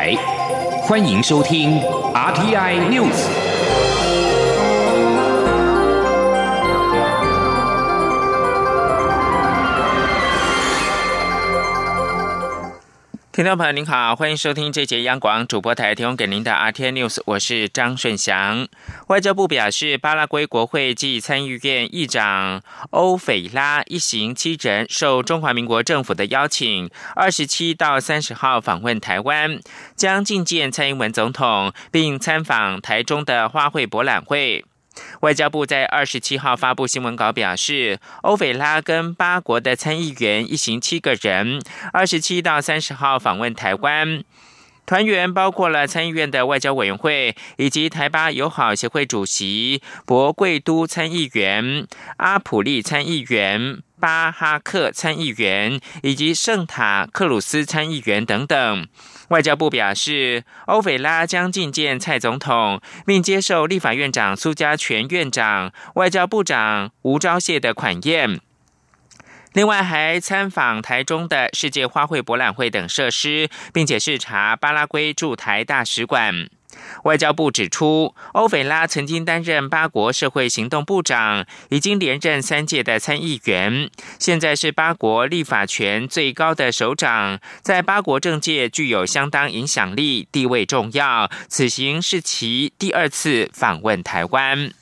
台，欢迎收听 RTI News。听众朋友您好，欢迎收听这节央广主播台提供给您的 RT News，我是张顺祥。外交部表示，巴拉圭国会暨参议院议长欧斐拉一行七人受中华民国政府的邀请，二十七到三十号访问台湾，将觐见蔡英文总统，并参访台中的花卉博览会。外交部在二十七号发布新闻稿表示，欧斐拉跟八国的参议员一行七个人，二十七到三十号访问台湾。团员包括了参议院的外交委员会，以及台巴友好协会主席博贵都参议员、阿普利参议员。巴哈克参议员以及圣塔克鲁斯参议员等等，外交部表示，欧斐拉将觐见蔡总统，并接受立法院长苏家全院长、外交部长吴钊燮的款宴。另外，还参访台中的世界花卉博览会等设施，并且视察巴拉圭驻台大使馆。外交部指出，欧菲拉曾经担任八国社会行动部长，已经连任三届的参议员，现在是八国立法权最高的首长，在八国政界具有相当影响力，地位重要。此行是其第二次访问台湾。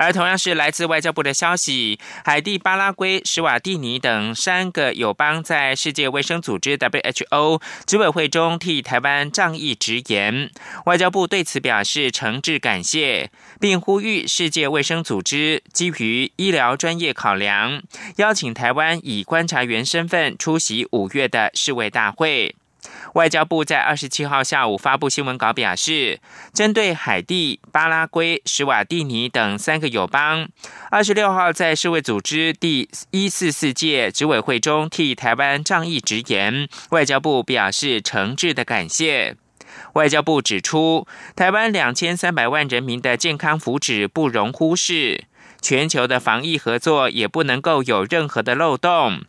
而同样是来自外交部的消息，海地、巴拉圭、史瓦蒂尼等三个友邦在世界卫生组织 （WHO） 执委会中替台湾仗义直言。外交部对此表示诚挚感谢，并呼吁世界卫生组织基于医疗专业考量，邀请台湾以观察员身份出席五月的世卫大会。外交部在二十七号下午发布新闻稿表示，针对海地、巴拉圭、史瓦蒂尼等三个友邦，二十六号在世卫组织第一四四届执委会中替台湾仗义直言，外交部表示诚挚的感谢。外交部指出，台湾两千三百万人民的健康福祉不容忽视，全球的防疫合作也不能够有任何的漏洞。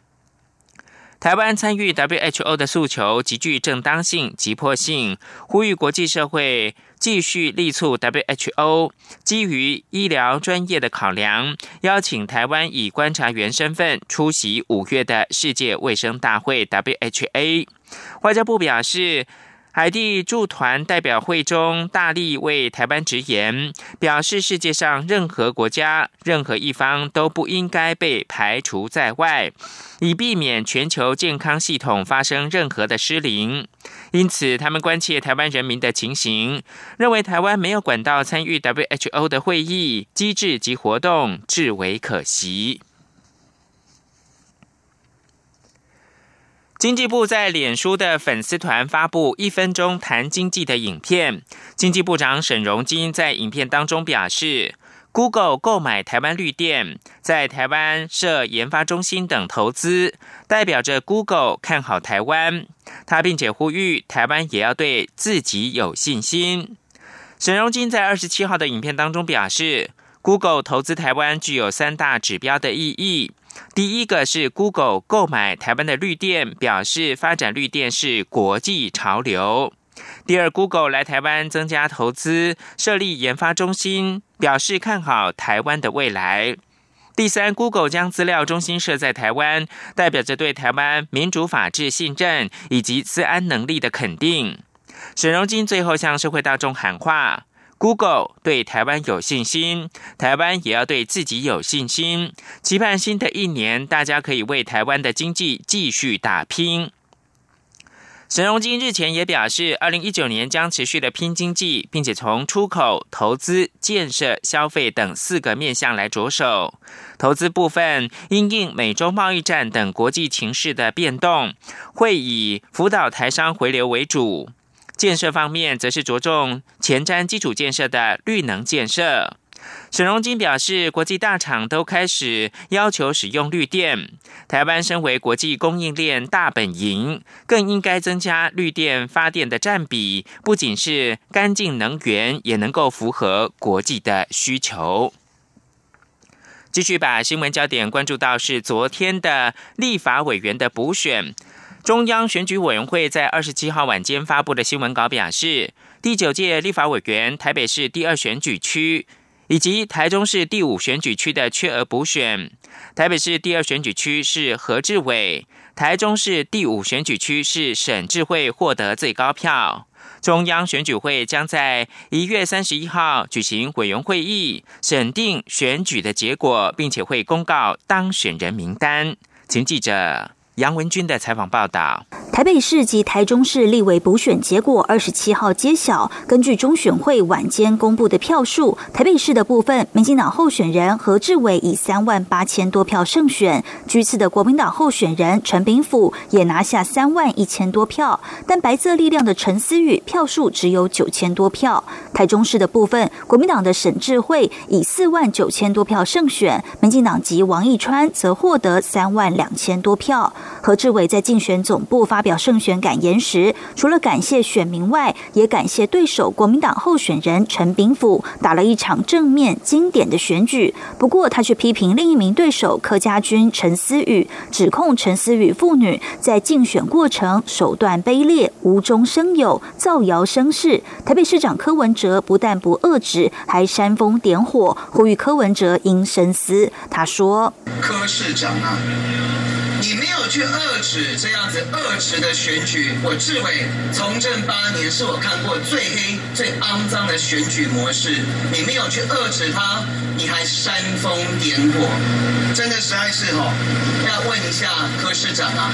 台湾参与 WHO 的诉求极具正当性、急迫性，呼吁国际社会继续力促 WHO 基于医疗专业的考量，邀请台湾以观察员身份出席五月的世界卫生大会 （WHA）。外交部表示。海地驻团代表会中大力为台湾直言，表示世界上任何国家、任何一方都不应该被排除在外，以避免全球健康系统发生任何的失灵。因此，他们关切台湾人民的情形，认为台湾没有管道参与 WHO 的会议机制及活动，至为可惜。经济部在脸书的粉丝团发布一分钟谈经济的影片。经济部长沈荣金在影片当中表示，Google 购买台湾绿电，在台湾设研发中心等投资，代表着 Google 看好台湾。他并且呼吁台湾也要对自己有信心。沈荣金在二十七号的影片当中表示，Google 投资台湾具有三大指标的意义。第一个是 Google 购买台湾的绿电，表示发展绿电是国际潮流。第二，Google 来台湾增加投资，设立研发中心，表示看好台湾的未来。第三，Google 将资料中心设在台湾，代表着对台湾民主法治信任以及资安能力的肯定。沈荣金最后向社会大众喊话。Google 对台湾有信心，台湾也要对自己有信心。期盼新的一年，大家可以为台湾的经济继续打拼。沈荣金日前也表示，二零一九年将持续的拼经济，并且从出口、投资、建设、消费等四个面向来着手。投资部分，因应美洲贸易战等国际情势的变动，会以辅导台商回流为主。建设方面，则是着重前瞻基础建设的绿能建设。沈荣金表示，国际大厂都开始要求使用绿电，台湾身为国际供应链大本营，更应该增加绿电发电的占比，不仅是干净能源，也能够符合国际的需求。继续把新闻焦点关注到是昨天的立法委员的补选。中央选举委员会在二十七号晚间发布的新闻稿表示，第九届立法委员台北市第二选举区以及台中市第五选举区的缺额补选，台北市第二选举区是何志伟，台中市第五选举区是沈智慧获得最高票。中央选举会将在一月三十一号举行委员会议，审定选举的结果，并且会公告当选人名单。请记者。杨文军的采访报道：台北市及台中市立委补选结果二十七号揭晓。根据中选会晚间公布的票数，台北市的部分，民进党候选人何志伟以三万八千多票胜选；居次的国民党候选人陈炳甫也拿下三万一千多票。但白色力量的陈思宇票数只有九千多票。台中市的部分，国民党的沈智慧以四万九千多票胜选，民进党及王义川则获得三万两千多票。何志伟在竞选总部发表胜选感言时，除了感谢选民外，也感谢对手国民党候选人陈炳甫打了一场正面经典的选举。不过，他却批评另一名对手柯家军陈思雨，指控陈思雨妇女在竞选过程手段卑劣、无中生有、造谣生事。台北市长柯文哲不但不遏止，还煽风点火，呼吁柯文哲应深思。他说：“柯市长啊。”你没有去遏制这样子遏制的选举，我志伟从政八年是我看过最黑、最肮脏的选举模式。你没有去遏制它，你还煽风点火，真的实在是哦，要问一下柯市长啊，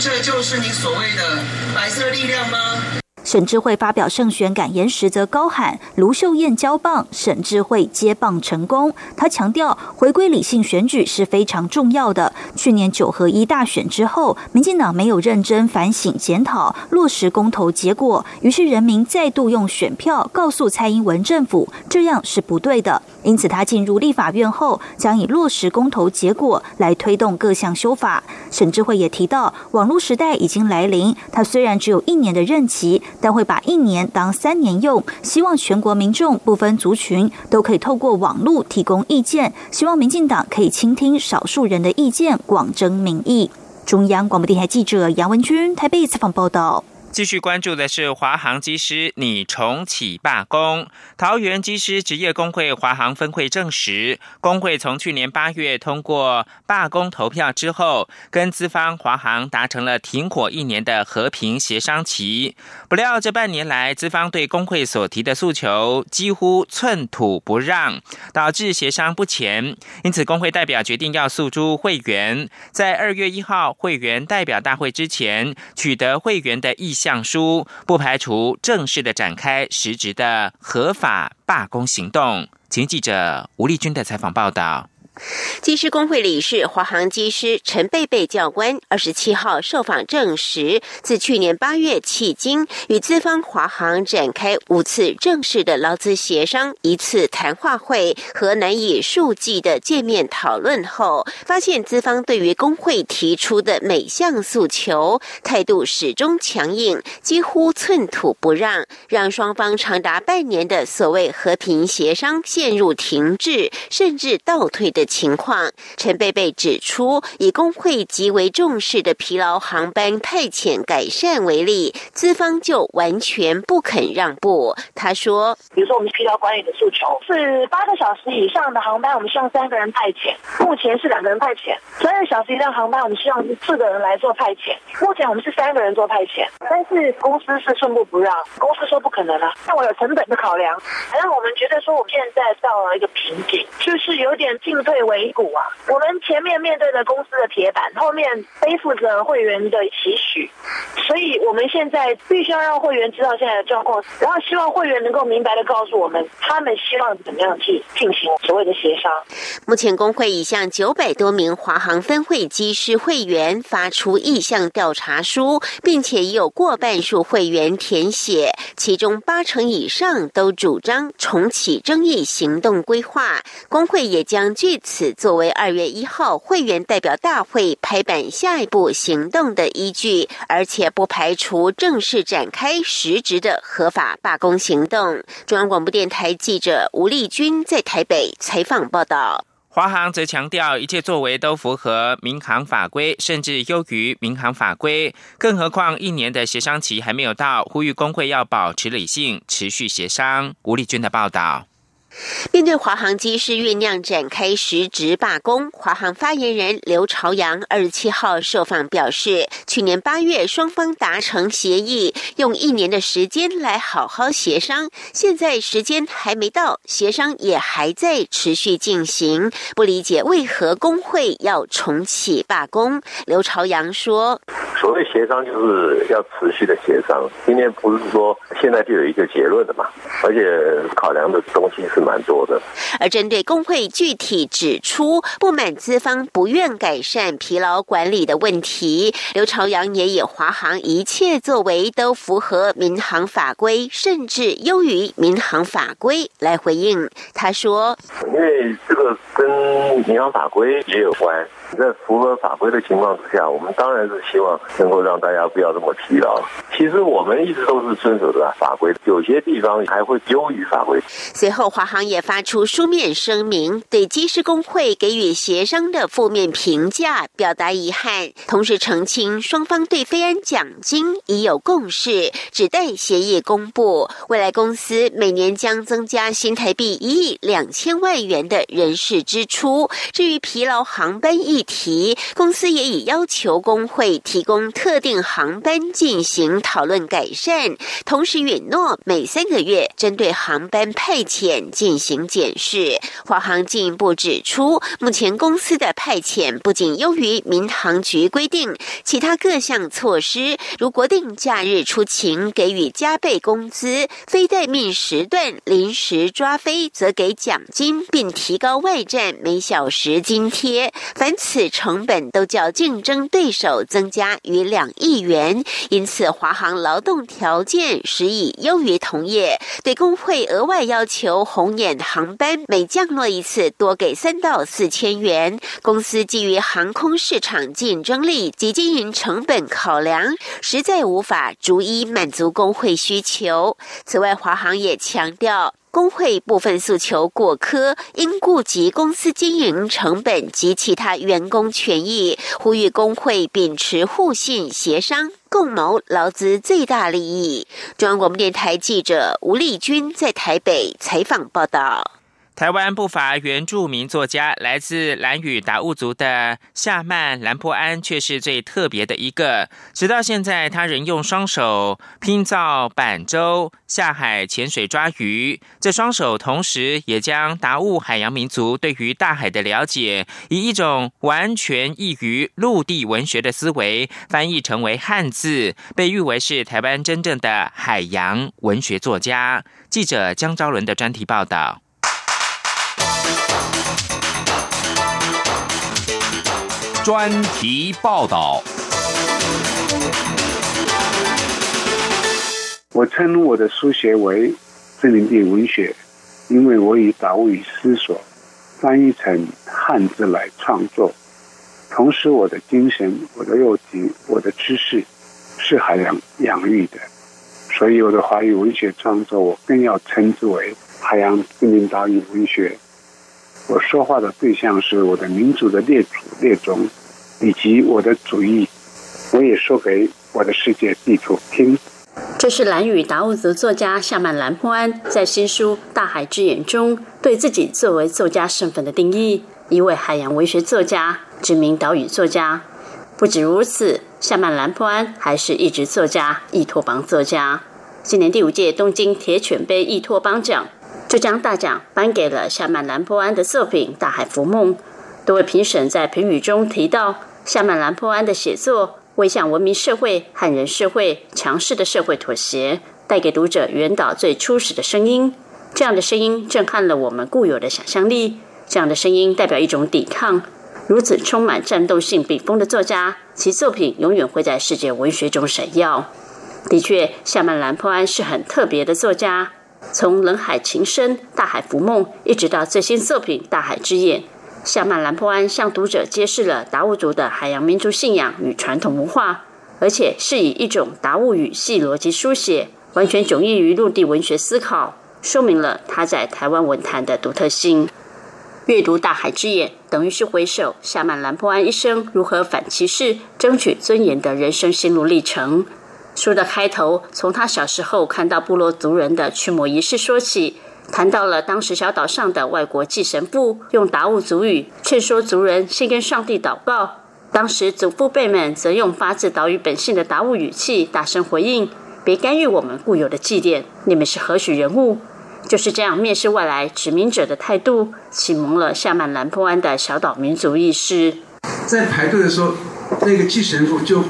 这就是你所谓的白色力量吗？沈智慧发表胜选感言时，则高喊卢秀燕交棒，沈智慧接棒成功。他强调，回归理性选举是非常重要的。去年九合一大选之后，民进党没有认真反省检讨落实公投结果，于是人民再度用选票告诉蔡英文政府，这样是不对的。因此，他进入立法院后，将以落实公投结果来推动各项修法。沈智慧也提到，网络时代已经来临。他虽然只有一年的任期。但会把一年当三年用，希望全国民众不分族群都可以透过网络提供意见，希望民进党可以倾听少数人的意见，广征民意。中央广播电台记者杨文君台北采访报道。继续关注的是华航机师拟重启罢工。桃园机师职业工会华航分会证实，工会从去年八月通过罢工投票之后，跟资方华航达成了停火一年的和平协商期。不料这半年来，资方对工会所提的诉求几乎寸土不让，导致协商不前。因此，工会代表决定要诉诸会员，在二月一号会员代表大会之前取得会员的意。向书不排除正式的展开实质的合法罢工行动。请记者吴丽君的采访报道。机师工会理事华航机师陈贝贝教官二十七号受访证实，自去年八月迄今，与资方华航展开五次正式的劳资协商、一次谈话会和难以数计的见面讨论后，发现资方对于工会提出的每项诉求态度始终强硬，几乎寸土不让，让双方长达半年的所谓和平协商陷入停滞，甚至倒退的。情况，陈贝贝指出，以工会极为重视的疲劳航班派遣改善为例，资方就完全不肯让步。他说：“比如说，我们疲劳管理的诉求是八个小时以上的航班，我们希望三个人派遣；目前是两个人派遣。十二小时以上航班，我们希望是四个人来做派遣。目前我们是三个人做派遣，但是公司是寸步不让，公司说不可能啊，那我有成本的考量，让我们觉得说，我们现在到了一个瓶颈，就是有点进退。”为股啊！我们前面面对着公司的铁板，后面背负着会员的期许，所以我们现在必须要让会员知道现在的状况，然后希望会员能够明白的告诉我们，他们希望怎么样去进行所谓的协商。目前工会已向九百多名华航分会机师会员发出意向调查书，并且已有过半数会员填写，其中八成以上都主张重启争议行动规划。工会也将具此作为二月一号会员代表大会拍板下一步行动的依据，而且不排除正式展开实质的合法罢工行动。中央广播电台记者吴丽君在台北采访报道。华航则强调，一切作为都符合民航法规，甚至优于民航法规。更何况一年的协商期还没有到，呼吁工会要保持理性，持续协商。吴丽君的报道。面对华航机师酝酿展开实质罢工，华航发言人刘朝阳二十七号受访表示，去年八月双方达成协议，用一年的时间来好好协商，现在时间还没到，协商也还在持续进行，不理解为何工会要重启罢工。刘朝阳说：“所谓协商就是要持续的协商，今天不是说现在就有一个结论的嘛，而且考量的东西是。”蛮多的。而针对工会具体指出不满资方不愿改善疲劳管理的问题，刘朝阳也以华航一切作为都符合民航法规，甚至优于民航法规来回应。他说：“因为这个跟民航法规也有关。”在符合法规的情况之下，我们当然是希望能够让大家不要这么疲劳。其实我们一直都是遵守的法规，有些地方还会优于法规。随后，华航也发出书面声明，对机师工会给予协商的负面评价表达遗憾，同时澄清双方对飞安奖金已有共识，只待协议公布。未来公司每年将增加新台币一亿两千万元的人事支出。至于疲劳航班议题公司也已要求工会提供特定航班进行讨论改善，同时允诺每三个月针对航班派遣进行检视。华航进一步指出，目前公司的派遣不仅优于民航局规定，其他各项措施，如国定假日出勤给予加倍工资，非待命时段临时抓飞则给奖金，并提高外站每小时津贴。凡此。成本都较竞争对手增加逾两亿元，因此华航劳动条件实已优于同业。对工会额外要求红眼航班每降落一次多给三到四千元，公司基于航空市场竞争力及经营成本考量，实在无法逐一满足工会需求。此外，华航也强调。工会部分诉求过苛，应顾及公司经营成本及其他员工权益，呼吁工会秉持互信协商，共谋劳资最大利益。中央广播电台记者吴丽君在台北采访报道。台湾不乏原住民作家，来自兰屿达悟族的夏曼兰坡安却是最特别的一个。直到现在，他仍用双手拼造板舟下海潜水抓鱼。这双手同时也将达悟海洋民族对于大海的了解，以一种完全异于陆地文学的思维翻译成为汉字，被誉为是台湾真正的海洋文学作家。记者江昭伦的专题报道。专题报道。我称我的书写为森林地文学，因为我以达悟语思索，翻译成汉字来创作。同时，我的精神、我的肉体、我的知识是海洋养育的，所以我的华语文学创作，我更要称之为海洋森林岛屿文学。我说话的对象是我的民族的列祖列宗，以及我的主意。我也说给我的世界地图听。这是蓝屿达悟族作家夏曼兰坡安在新书《大海之眼》中对自己作为作家身份的定义：一位海洋文学作家、知名岛屿作家。不止如此，夏曼兰坡安还是一直作家、易托邦作家。今年第五届东京铁犬杯易托邦奖。就将大奖颁给了夏曼兰坡安的作品《大海浮梦》。多位评审在评语中提到，夏曼兰坡安的写作为向文明社会、汉人社会强势的社会妥协，带给读者原岛最初始的声音。这样的声音震撼了我们固有的想象力。这样的声音代表一种抵抗。如此充满战斗性笔锋的作家，其作品永远会在世界文学中闪耀。的确，夏曼兰坡安是很特别的作家。从《人海情深》《大海浮梦》一直到最新作品《大海之眼》，夏曼兰坡安向读者揭示了达悟族的海洋民族信仰与传统文化，而且是以一种达悟语系逻辑书写，完全迥异于陆地文学思考，说明了他在台湾文坛的独特性。阅读《大海之眼》，等于是回首夏曼兰坡安一生如何反歧视、争取尊严的人生心路历程。书的开头从他小时候看到部落族人的驱魔仪式说起，谈到了当时小岛上的外国祭神父用达悟族语劝说族人先跟上帝祷告。当时祖父辈们则用发自岛屿本性的达悟语气大声回应：“别干预我们固有的祭奠，你们是何许人物？”就是这样蔑视外来殖民者的态度，启蒙了夏曼兰坡安的小岛民族意识。在排队的时候，那个祭神父就，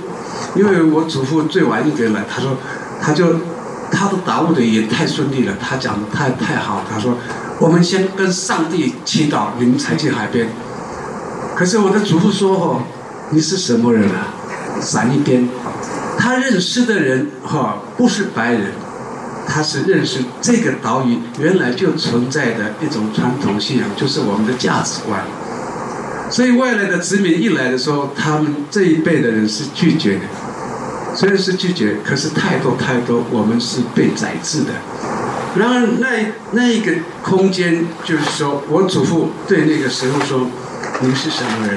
因为我祖父最晚一点来，他说，他就他的达悟的也太顺利了，他讲的太太好。他说，我们先跟上帝祈祷，你们才去海边。可是我的祖父说：“哦，你是什么人啊？闪一边。”他认识的人哈，不是白人。他是认识这个岛屿原来就存在的一种传统信仰，就是我们的价值观。所以外来的殖民一来的时候，他们这一辈的人是拒绝的。虽然是拒绝，可是太多太多，我们是被宰制的。然而那那一个空间，就是说我祖父对那个神父说：“您是什么人？”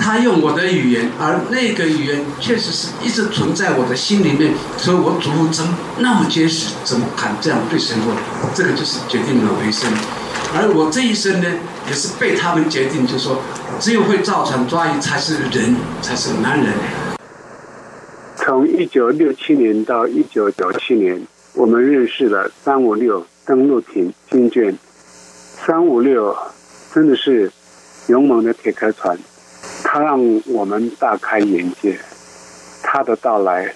他用我的语言，而那个语言确实是一直存在我的心里面，所以我祖父怎么那么结实，怎么敢这样对生活？这个就是决定了我一生。而我这一生呢，也是被他们决定，就是说只有会造船抓鱼才是人，才是男人。从一九六七年到一九九七年，我们认识了三五六登陆艇军舰，三五六真的是勇猛的铁壳船。它让我们大开眼界，他的到来，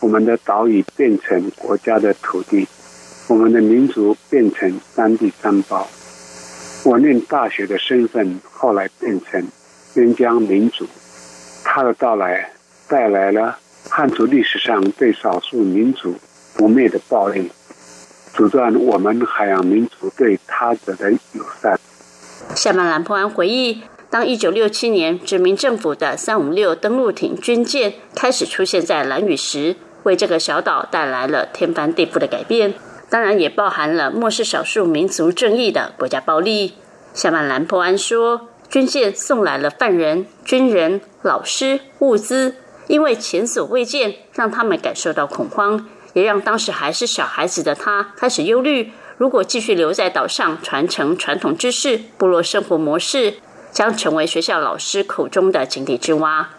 我们的岛屿变成国家的土地，我们的民族变成三地三宝。我念大学的身份后来变成边疆民族。他的到来带来了汉族历史上对少数民族不灭的暴力，阻断我们海洋民族对他者的友善。夏曼兰破安回忆。当一九六七年殖民政府的三五六登陆艇军舰开始出现在蓝屿时，为这个小岛带来了天翻地覆的改变。当然，也包含了漠视少数民族正义的国家暴力。夏曼兰破安说，军舰送来了犯人、军人、老师、物资，因为前所未见，让他们感受到恐慌，也让当时还是小孩子的他开始忧虑：如果继续留在岛上传承传统知识、部落生活模式。将成为学校老师口中的井底之蛙，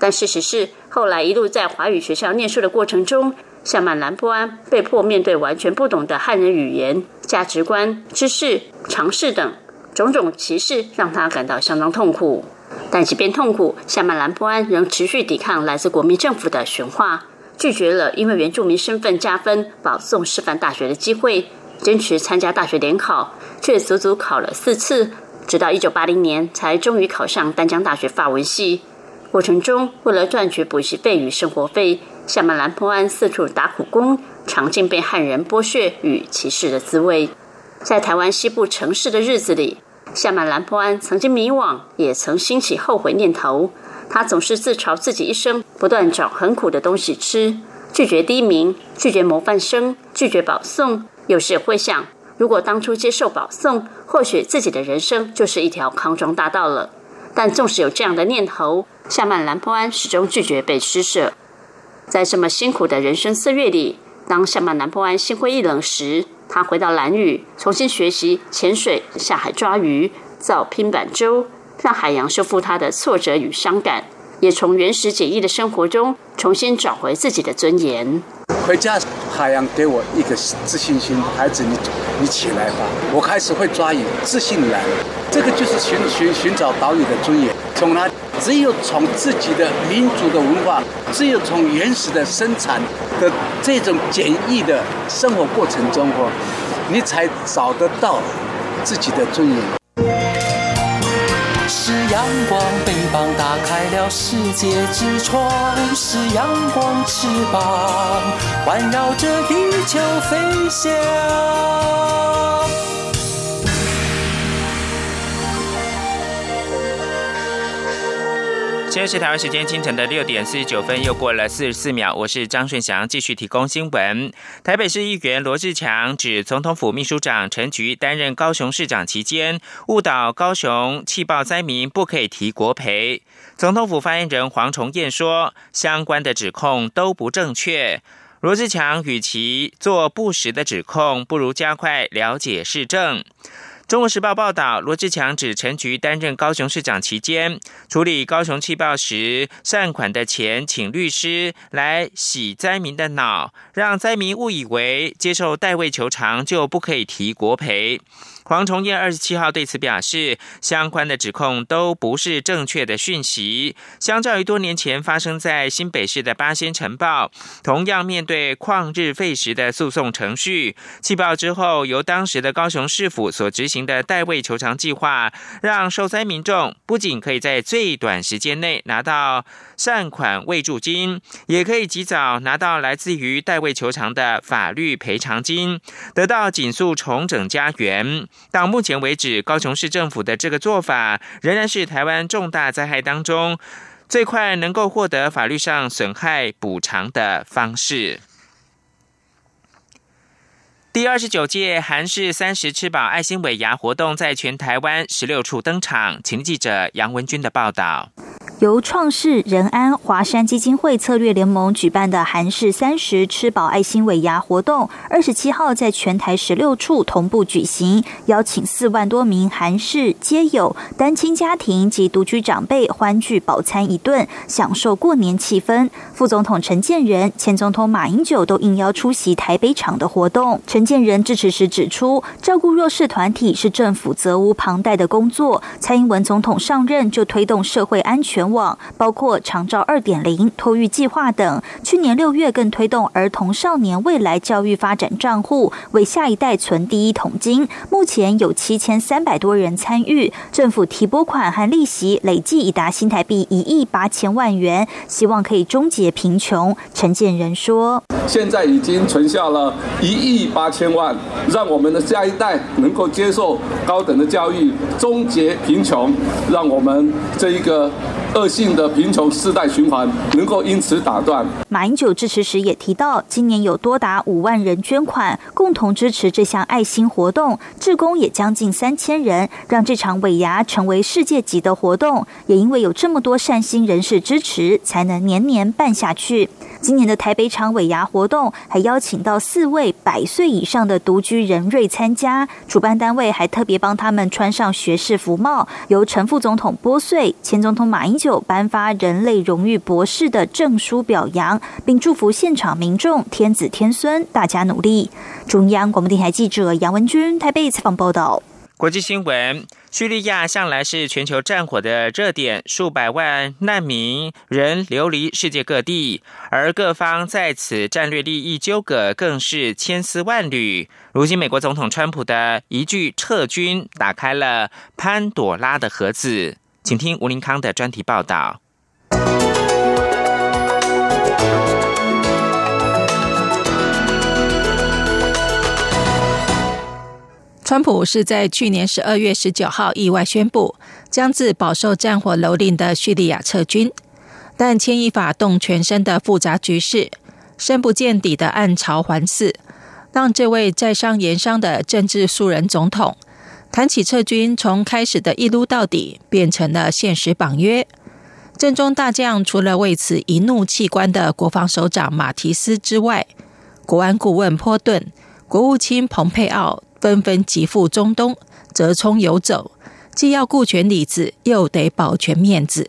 但事实是，后来一路在华语学校念书的过程中，夏曼兰波安被迫面对完全不懂的汉人语言、价值观、知识、常识等种种歧视，让他感到相当痛苦。但即便痛苦，夏曼兰波安仍持续抵抗来自国民政府的驯化，拒绝了因为原住民身份加分保送师范大学的机会，坚持参加大学联考，却足足考了四次。直到一九八零年，才终于考上丹江大学法文系。过程中，为了赚取补习费与生活费，夏曼兰坡安四处打苦工，尝尽被汉人剥削与歧视的滋味。在台湾西部城市的日子里，夏曼兰坡安曾经迷惘，也曾兴起后悔念头。他总是自嘲自己一生不断找很苦的东西吃，拒绝低名，拒绝模范生，拒绝保送。有时会想。如果当初接受保送，或许自己的人生就是一条康庄大道了。但纵使有这样的念头，夏曼兰坡安始终拒绝被施舍。在这么辛苦的人生岁月里，当夏曼兰坡安心灰意冷时，他回到蓝屿，重新学习潜水、下海抓鱼、造拼板舟，让海洋修复他的挫折与伤感，也从原始简易的生活中重新找回自己的尊严。回家，海洋给我一个自信心，孩子，你你起来吧。我开始会抓鱼，自信来了。这个就是寻寻寻找岛屿的尊严。从来，只有从自己的民族的文化，只有从原始的生产的这种简易的生活过程中，哦，你才找得到自己的尊严。是阳光，翅膀打开了世界之窗；是阳光，翅膀环绕着地球飞翔。现在是台湾时间清晨的六点四十九分，又过了四十四秒。我是张顺祥，继续提供新闻。台北市议员罗志强指，总统府秘书长陈菊担任高雄市长期间，误导高雄气爆灾民，不可以提国赔。总统府发言人黄崇彦说，相关的指控都不正确。罗志强与其做不实的指控，不如加快了解市政。中国时报报道，罗志强指陈菊担任高雄市长期间，处理高雄气爆时善款的钱，请律师来洗灾民的脑，让灾民误以为接受代位求偿就不可以提国赔。黄崇彦二十七号对此表示，相关的指控都不是正确的讯息。相较于多年前发生在新北市的八仙城爆，同样面对旷日费时的诉讼程序，气爆之后由当时的高雄市府所执行的代位求偿计划，让受灾民众不仅可以在最短时间内拿到善款慰助金，也可以及早拿到来自于代位求偿的法律赔偿金，得到紧速重整家园。到目前为止，高雄市政府的这个做法仍然是台湾重大灾害当中最快能够获得法律上损害补偿的方式。第二十九届韩式三十吃饱爱心尾牙活动在全台湾十六处登场，请记者杨文军的报道。由创世仁安华山基金会策略联盟举办的韩式三十吃饱爱心尾牙活动，二十七号在全台十六处同步举行，邀请四万多名韩式街友、单亲家庭及独居长辈欢聚饱餐一顿，享受过年气氛。副总统陈建仁、前总统马英九都应邀出席台北场的活动。陈建仁致辞时指出，照顾弱势团体是政府责无旁贷的工作。蔡英文总统上任就推动社会安全。网包括长照二点零、托育计划等。去年六月更推动儿童少年未来教育发展账户，为下一代存第一桶金。目前有七千三百多人参与，政府提拨款和利息累计已达新台币一亿八千万元，希望可以终结贫穷。陈建仁说：“现在已经存下了一亿八千万，让我们的下一代能够接受高等的教育，终结贫穷，让我们这一个。”恶性的贫穷世代循环能够因此打断。马英九致辞时也提到，今年有多达五万人捐款，共同支持这项爱心活动，志工也将近三千人，让这场尾牙成为世界级的活动。也因为有这么多善心人士支持，才能年年办下去。今年的台北场尾牙活动还邀请到四位百岁以上的独居人瑞参加，主办单位还特别帮他们穿上学士服帽，由陈副总统拨穗，前总统马英九颁发人类荣誉博士的证书表扬，并祝福现场民众天子天孙大家努力。中央广播电台记者杨文君台北采访报道。国际新闻：叙利亚向来是全球战火的热点，数百万难民仍流离世界各地，而各方在此战略利益纠葛更是千丝万缕。如今，美国总统川普的一句撤军，打开了潘朵拉的盒子。请听吴林康的专题报道。川普是在去年十二月十九号意外宣布将自饱受战火蹂躏的叙利亚撤军，但牵一发动全身的复杂局势，深不见底的暗潮环伺，让这位在商言商的政治素人总统谈起撤军，从开始的一撸到底变成了现实绑约。正中大将除了为此一怒弃官的国防首长马提斯之外，国安顾问波顿、国务卿蓬佩奥。纷纷急赴中东，折冲游走，既要顾全里子，又得保全面子。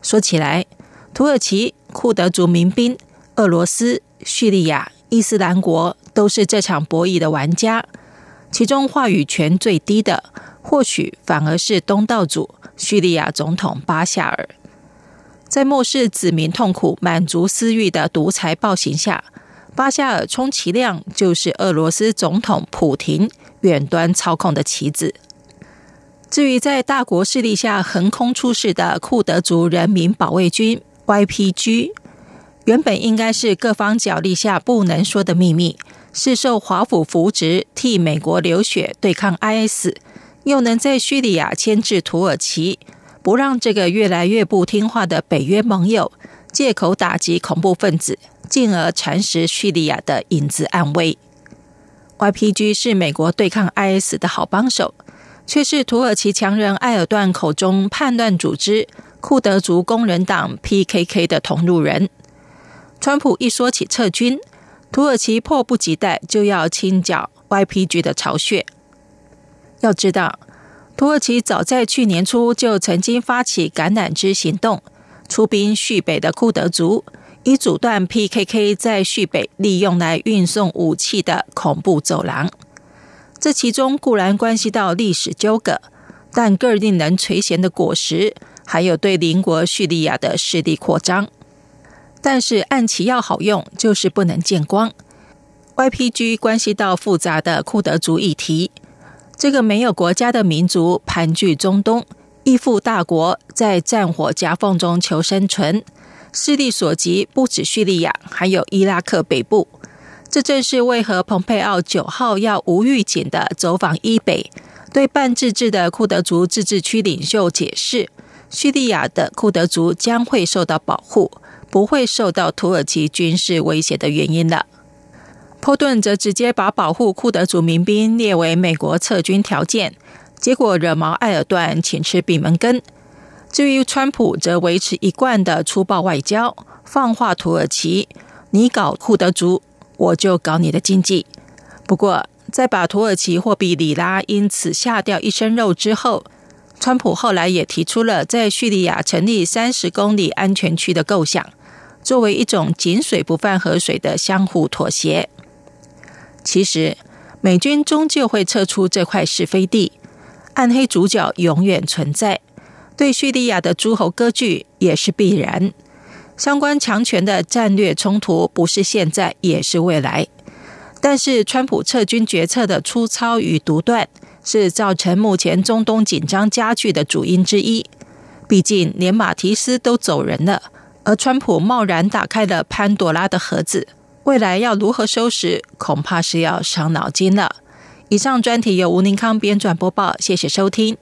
说起来，土耳其、库德族民兵、俄罗斯、叙利亚、伊斯兰国都是这场博弈的玩家。其中话语权最低的，或许反而是东道主叙利亚总统巴夏尔。在漠视子民痛苦、满足私欲的独裁暴行下。巴夏尔充其量就是俄罗斯总统普廷远端操控的棋子。至于在大国势力下横空出世的库德族人民保卫军 （YPG），原本应该是各方角力下不能说的秘密，是受华府扶植替美国流血对抗 IS，又能在叙利亚牵制土耳其，不让这个越来越不听话的北约盟友借口打击恐怖分子，进而蚕食叙利亚的影子暗威。YPG 是美国对抗 IS 的好帮手，却是土耳其强人埃尔段口中叛乱组织库德族工人党 PKK 的同路人。川普一说起撤军，土耳其迫不及待就要清剿 YPG 的巢穴。要知道，土耳其早在去年初就曾经发起橄榄枝行动，出兵叙北的库德族，以阻断 PKK 在叙北利用来运送武器的恐怖走廊。这其中固然关系到历史纠葛，但更令人垂涎的果实，还有对邻国叙利亚的势力扩张。但是暗棋要好用，就是不能见光。YPG 关系到复杂的库德族议题。这个没有国家的民族盘踞中东，依附大国，在战火夹缝中求生存，势力所及不止叙利亚，还有伊拉克北部。这正是为何蓬佩奥九号要无预警的走访伊北，对半自治的库德族自治区领袖解释，叙利亚的库德族将会受到保护，不会受到土耳其军事威胁的原因了。波顿则直接把保护库德族民兵列为美国撤军条件，结果惹毛埃尔段，请吃闭门羹。至于川普，则维持一贯的粗暴外交，放话土耳其：“你搞库德族，我就搞你的经济。”不过，在把土耳其货币里拉因此下掉一身肉之后，川普后来也提出了在叙利亚成立三十公里安全区的构想，作为一种井水不犯河水的相互妥协。其实，美军终究会撤出这块是非地，暗黑主角永远存在。对叙利亚的诸侯割据也是必然。相关强权的战略冲突不是现在，也是未来。但是，川普撤军决策的粗糙与独断，是造成目前中东紧张加剧的主因之一。毕竟，连马提斯都走人了，而川普贸然打开了潘多拉的盒子。未来要如何收拾，恐怕是要伤脑筋了。以上专题由吴宁康编撰播报，谢谢收听。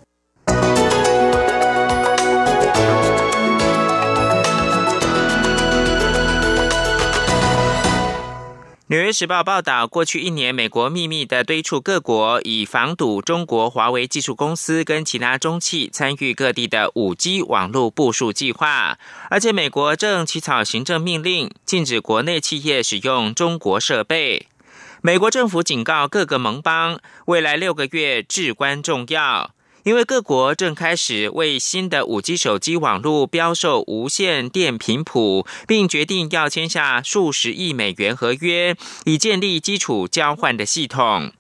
纽约时报报道，过去一年，美国秘密的敦促各国以防堵中国华为技术公司跟其他中企参与各地的五 G 网络部署计划，而且美国正起草行政命令，禁止国内企业使用中国设备。美国政府警告各个盟邦，未来六个月至关重要。因为各国正开始为新的五 G 手机网络标售无线电频谱，并决定要签下数十亿美元合约，以建立基础交换的系统。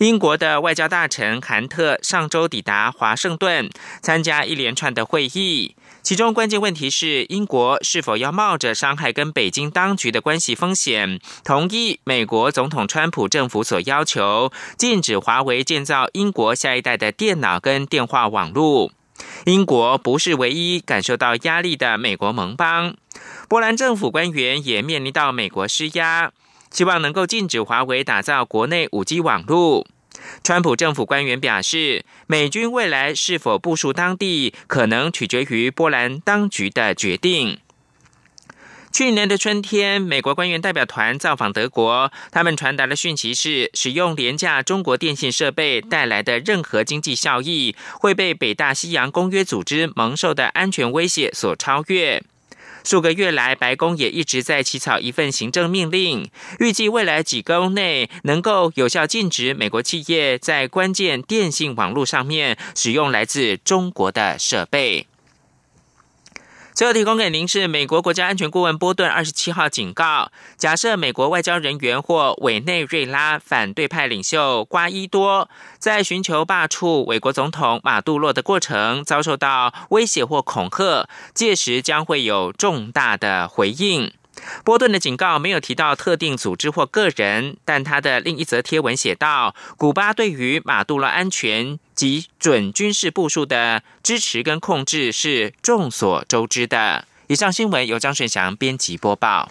英国的外交大臣韩特上周抵达华盛顿，参加一连串的会议。其中关键问题是，英国是否要冒着伤害跟北京当局的关系风险，同意美国总统川普政府所要求，禁止华为建造英国下一代的电脑跟电话网络？英国不是唯一感受到压力的美国盟邦，波兰政府官员也面临到美国施压，希望能够禁止华为打造国内五 G 网络。川普政府官员表示，美军未来是否部署当地，可能取决于波兰当局的决定。去年的春天，美国官员代表团造访德国，他们传达的讯息是：使用廉价中国电信设备带来的任何经济效益，会被北大西洋公约组织蒙受的安全威胁所超越。数个月来，白宫也一直在起草一份行政命令，预计未来几周内能够有效禁止美国企业在关键电信网络上面使用来自中国的设备。最后提供给您是美国国家安全顾问波顿二十七号警告：假设美国外交人员或委内瑞拉反对派领袖瓜伊多在寻求罢黜美国总统马杜洛的过程遭受到威胁或恐吓，届时将会有重大的回应。波顿的警告没有提到特定组织或个人，但他的另一则贴文写道：“古巴对于马杜罗安全及准军事部署的支持跟控制是众所周知的。”以上新闻由张顺祥编辑播报。